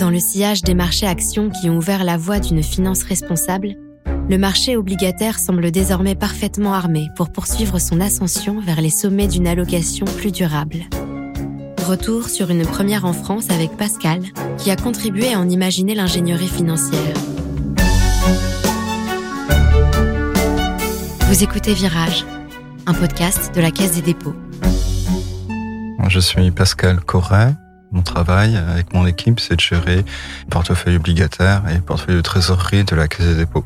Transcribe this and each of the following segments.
Dans le sillage des marchés actions qui ont ouvert la voie d'une finance responsable, le marché obligataire semble désormais parfaitement armé pour poursuivre son ascension vers les sommets d'une allocation plus durable. Retour sur une première en France avec Pascal, qui a contribué à en imaginer l'ingénierie financière. Vous écoutez Virage, un podcast de la Caisse des dépôts. Je suis Pascal Corret. Mon travail avec mon équipe, c'est de gérer le portefeuille obligataire et le portefeuille de trésorerie de la Caisse des dépôts.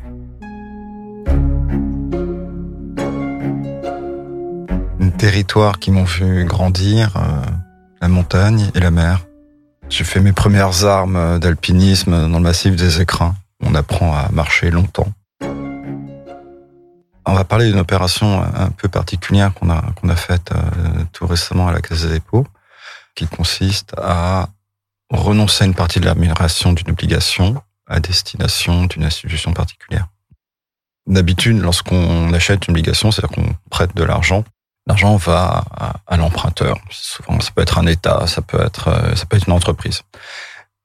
Un territoire qui m'ont vu grandir, euh, la montagne et la mer. J'ai fait mes premières armes d'alpinisme dans le massif des écrins. On apprend à marcher longtemps. On va parler d'une opération un peu particulière qu'on a, qu'on a faite euh, tout récemment à la Caisse des dépôts, qui consiste à renoncer à une partie de la rémunération d'une obligation à destination d'une institution particulière. D'habitude, lorsqu'on achète une obligation, c'est-à-dire qu'on prête de l'argent, l'argent va à, l'emprunteur. Souvent, ça peut être un État, ça peut être, euh, ça peut être une entreprise.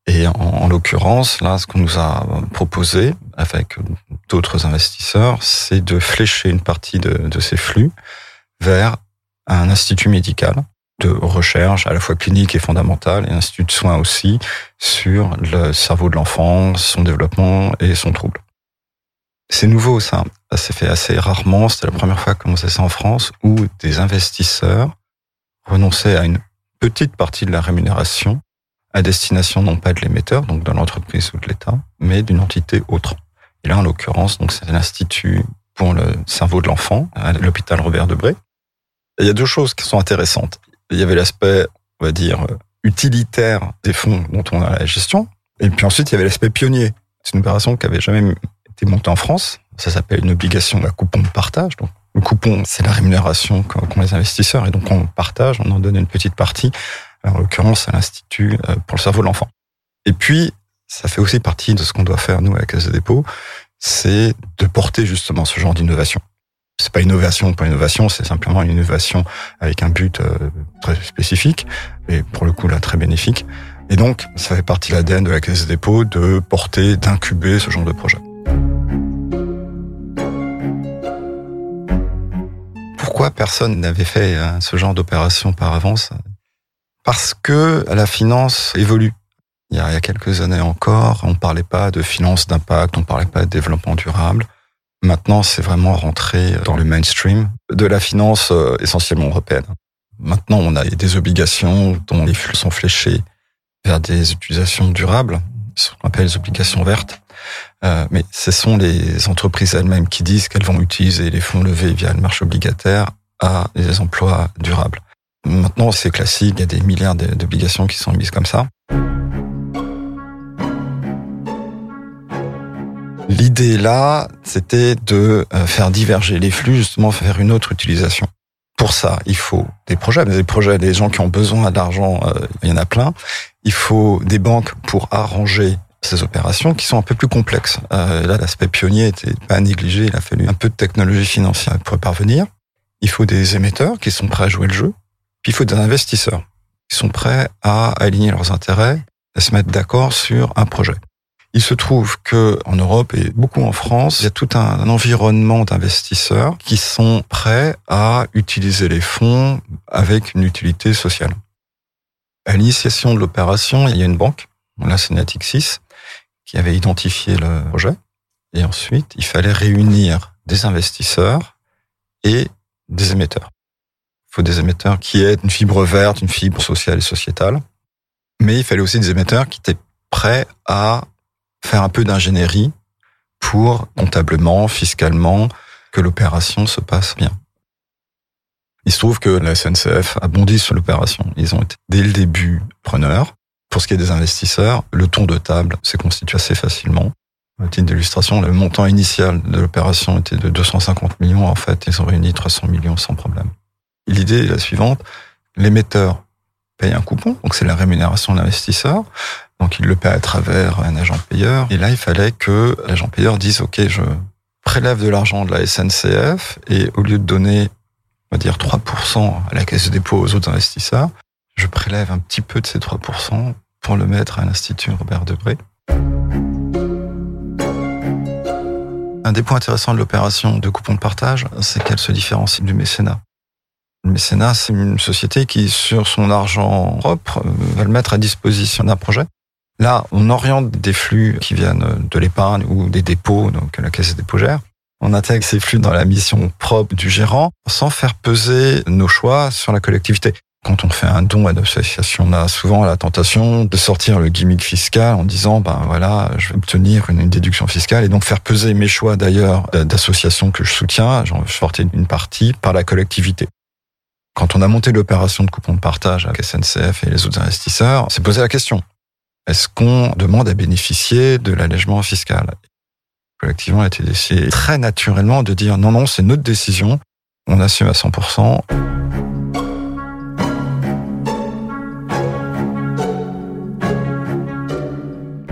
Et en, en l'occurrence, là, ce qu'on nous a proposé avec d'autres investisseurs, c'est de flécher une partie de ces flux vers un institut médical de recherche à la fois clinique et fondamentale et institut de soins aussi sur le cerveau de l'enfant, son développement et son trouble. C'est nouveau, ça. Ça s'est fait assez rarement. C'était la première fois qu'on faisait ça en France où des investisseurs renonçaient à une petite partie de la rémunération à destination non pas de l'émetteur, donc de l'entreprise ou de l'État, mais d'une entité autre. Et là, en l'occurrence, donc c'est l'Institut pour le cerveau de l'enfant à l'hôpital Robert Debré. il y a deux choses qui sont intéressantes. Il y avait l'aspect, on va dire, utilitaire des fonds dont on a la gestion. Et puis ensuite, il y avait l'aspect pionnier. C'est une opération qui avait jamais été montée en France. Ça s'appelle une obligation à coupon de partage. Donc, le coupon, c'est la rémunération qu'ont les investisseurs. Et donc, on partage, on en donne une petite partie, en l'occurrence à l'Institut euh, pour le cerveau de l'enfant. Et puis, ça fait aussi partie de ce qu'on doit faire, nous, à la Caisse des dépôts, c'est de porter justement ce genre d'innovation. C'est pas innovation pour innovation, c'est simplement une innovation avec un but euh, très spécifique et pour le coup là très bénéfique. Et donc, ça fait partie de l'ADN de la Caisse des dépôts de porter, d'incuber ce genre de projet. Pourquoi personne n'avait fait hein, ce genre d'opération par avance? Parce que la finance évolue. Il y a quelques années encore, on ne parlait pas de finance d'impact, on ne parlait pas de développement durable. Maintenant, c'est vraiment rentré dans le mainstream de la finance euh, essentiellement européenne. Maintenant, on a des obligations dont les flux sont fléchés vers des utilisations durables, ce qu'on appelle les obligations vertes. Euh, mais ce sont les entreprises elles-mêmes qui disent qu'elles vont utiliser les fonds levés via le marché obligataire à des emplois durables. Maintenant, c'est classique, il y a des milliards d'obligations qui sont mises comme ça. L'idée là, c'était de euh, faire diverger les flux, justement, faire une autre utilisation. Pour ça, il faut des projets, des projets, des gens qui ont besoin d'argent, euh, il y en a plein. Il faut des banques pour arranger ces opérations qui sont un peu plus complexes. Euh, là, l'aspect pionnier était pas négligé. Il a fallu un peu de technologie financière pour y parvenir. Il faut des émetteurs qui sont prêts à jouer le jeu. Puis il faut des investisseurs qui sont prêts à aligner leurs intérêts, à se mettre d'accord sur un projet. Il se trouve que en Europe et beaucoup en France, il y a tout un, environnement d'investisseurs qui sont prêts à utiliser les fonds avec une utilité sociale. À l'initiation de l'opération, il y a une banque, là c'est Natixis, qui avait identifié le projet. Et ensuite, il fallait réunir des investisseurs et des émetteurs. Il faut des émetteurs qui aient une fibre verte, une fibre sociale et sociétale. Mais il fallait aussi des émetteurs qui étaient prêts à faire un peu d'ingénierie pour comptablement, fiscalement, que l'opération se passe bien. Il se trouve que la SNCF a bondi sur l'opération. Ils ont été dès le début preneurs. Pour ce qui est des investisseurs, le ton de table s'est constitué assez facilement. À titre d'illustration, le montant initial de l'opération était de 250 millions. En fait, ils ont réuni 300 millions sans problème. L'idée est la suivante. L'émetteur paye un coupon, donc c'est la rémunération de l'investisseur. Donc il le paie à travers un agent payeur. Et là, il fallait que l'agent payeur dise, OK, je prélève de l'argent de la SNCF et au lieu de donner, on va dire, 3% à la caisse de dépôt aux autres investisseurs, je prélève un petit peu de ces 3% pour le mettre à l'Institut Robert Debré. Un des points intéressants de l'opération de coupon de partage, c'est qu'elle se différencie du mécénat. Le mécénat, c'est une société qui, sur son argent propre, va le mettre à disposition d'un projet. Là, on oriente des flux qui viennent de l'épargne ou des dépôts, donc la caisse des dépôts gère. On intègre ces flux dans la mission propre du gérant sans faire peser nos choix sur la collectivité. Quand on fait un don à une association, on a souvent la tentation de sortir le gimmick fiscal en disant, ben voilà, je vais obtenir une, déduction fiscale et donc faire peser mes choix d'ailleurs d'associations que je soutiens, j'en sortir une partie par la collectivité. Quand on a monté l'opération de coupon de partage avec SNCF et les autres investisseurs, c'est posé la question. Est-ce qu'on demande à bénéficier de l'allègement fiscal? Collectivement, a été décidé très naturellement de dire non, non, c'est notre décision, on assume à 100%.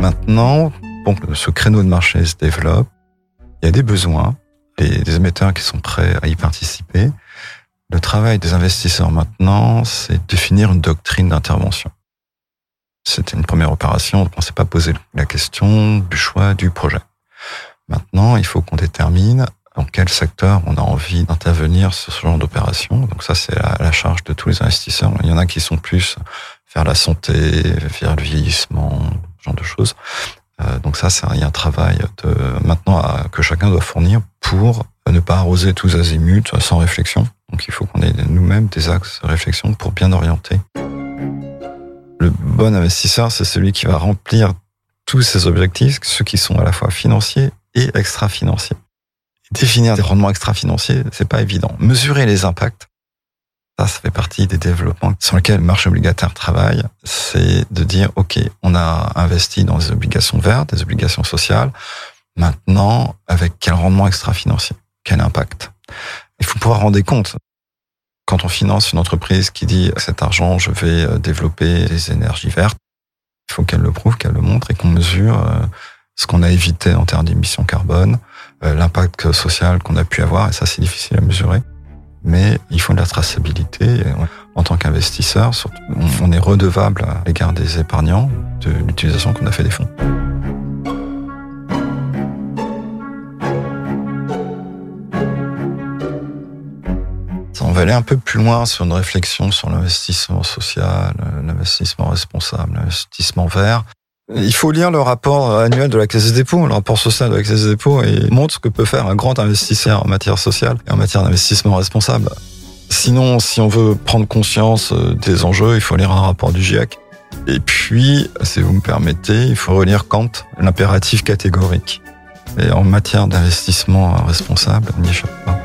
Maintenant, ce créneau de marché se développe. Il y a des besoins, des, des émetteurs qui sont prêts à y participer. Le travail des investisseurs maintenant, c'est définir une doctrine d'intervention. C'était une première opération, on ne s'est pas posé la question du choix du projet. Maintenant, il faut qu'on détermine dans quel secteur on a envie d'intervenir sur ce genre d'opération. Donc ça, c'est à la charge de tous les investisseurs. Il y en a qui sont plus vers la santé, vers le vieillissement, ce genre de choses. Euh, donc ça, c'est un, travail de, maintenant que chacun doit fournir pour ne pas arroser tous azimuts sans réflexion. Donc il faut qu'on ait nous-mêmes des axes de réflexion pour bien orienter. Le bon investisseur, c'est celui qui va remplir tous ses objectifs, ceux qui sont à la fois financiers et extra-financiers. Définir des rendements extra-financiers, c'est pas évident. Mesurer les impacts, ça, ça fait partie des développements sur lesquels le marché obligataire travaille. C'est de dire, OK, on a investi dans des obligations vertes, des obligations sociales. Maintenant, avec quel rendement extra-financier? Quel impact? Il faut pouvoir rendre compte. Quand on finance une entreprise qui dit cet argent, je vais euh, développer des énergies vertes, il faut qu'elle le prouve, qu'elle le montre et qu'on mesure euh, ce qu'on a évité en termes d'émissions carbone, euh, l'impact social qu'on a pu avoir, et ça c'est difficile à mesurer. Mais il faut de la traçabilité. En tant qu'investisseur, on est redevable à l'égard des épargnants de l'utilisation qu'on a fait des fonds. Aller un peu plus loin sur une réflexion sur l'investissement social, euh, l'investissement responsable, l'investissement vert. Il faut lire le rapport annuel de la Caisse des dépôts, le rapport social de la Caisse des dépôts, et montre ce que peut faire un grand investisseur en matière sociale et en matière d'investissement responsable. Sinon, si on veut prendre conscience euh, des enjeux, il faut lire un rapport du GIEC. Et puis, si vous me permettez, il faut relire Kant, l'impératif catégorique. Et en matière d'investissement responsable, on n'y échappe pas.